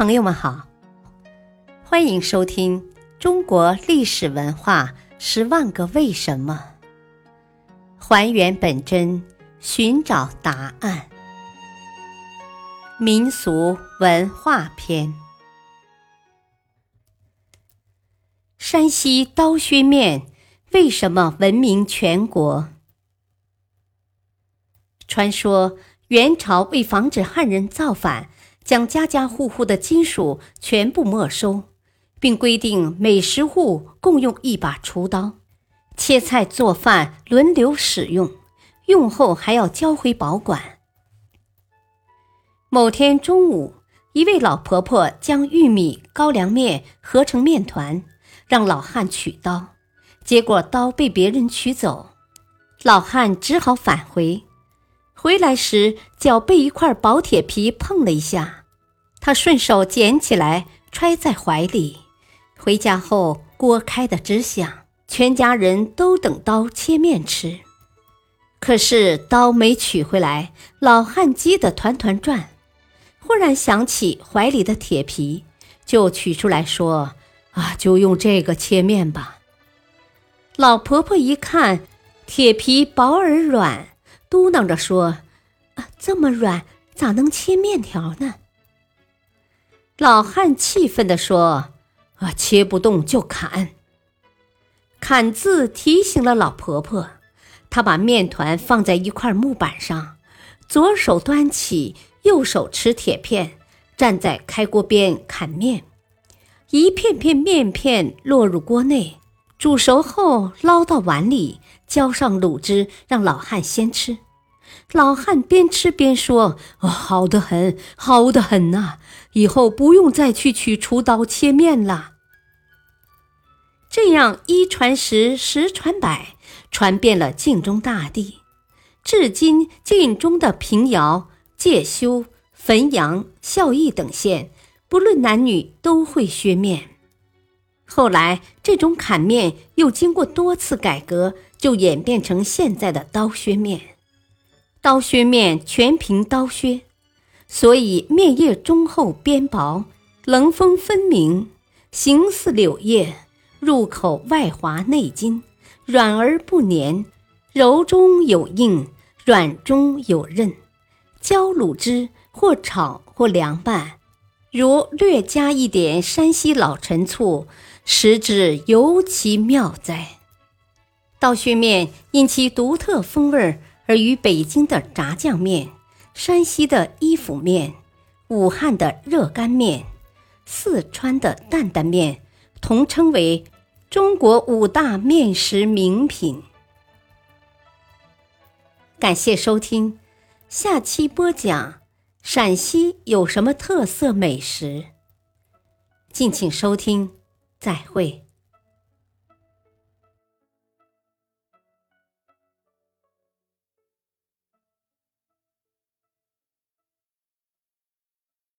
朋友们好，欢迎收听《中国历史文化十万个为什么》，还原本真，寻找答案。民俗文化篇：山西刀削面为什么闻名全国？传说元朝为防止汉人造反。将家家户户的金属全部没收，并规定每十户共用一把厨刀，切菜做饭轮流使用，用后还要交回保管。某天中午，一位老婆婆将玉米、高粱面合成面团，让老汉取刀，结果刀被别人取走，老汉只好返回。回来时，脚被一块薄铁皮碰了一下，他顺手捡起来揣在怀里。回家后，锅开得直响，全家人都等刀切面吃。可是刀没取回来，老汉急得团团转。忽然想起怀里的铁皮，就取出来说：“啊，就用这个切面吧。”老婆婆一看，铁皮薄而软。嘟囔着说：“啊，这么软，咋能切面条呢？”老汉气愤地说：“啊，切不动就砍。”砍字提醒了老婆婆，她把面团放在一块木板上，左手端起，右手持铁片，站在开锅边砍面，一片片面片落入锅内，煮熟后捞到碗里。浇上卤汁，让老汉先吃。老汉边吃边说：“哦，好的很，好的很呐！以后不用再去取厨刀切面了。”这样一传十，十传百，传遍了晋中大地。至今，晋中的平遥、介休、汾阳、孝义等县，不论男女都会削面。后来，这种砍面又经过多次改革。就演变成现在的刀削面。刀削面全凭刀削，所以面叶中厚边薄，棱锋分明，形似柳叶，入口外滑内筋，软而不粘，柔中有硬，软中有韧。浇卤汁或炒或凉拌，如略加一点山西老陈醋，食之尤其妙哉。刀削面因其独特风味儿而与北京的炸酱面、山西的伊府面、武汉的热干面、四川的担担面同称为中国五大面食名品。感谢收听，下期播讲陕西有什么特色美食？敬请收听，再会。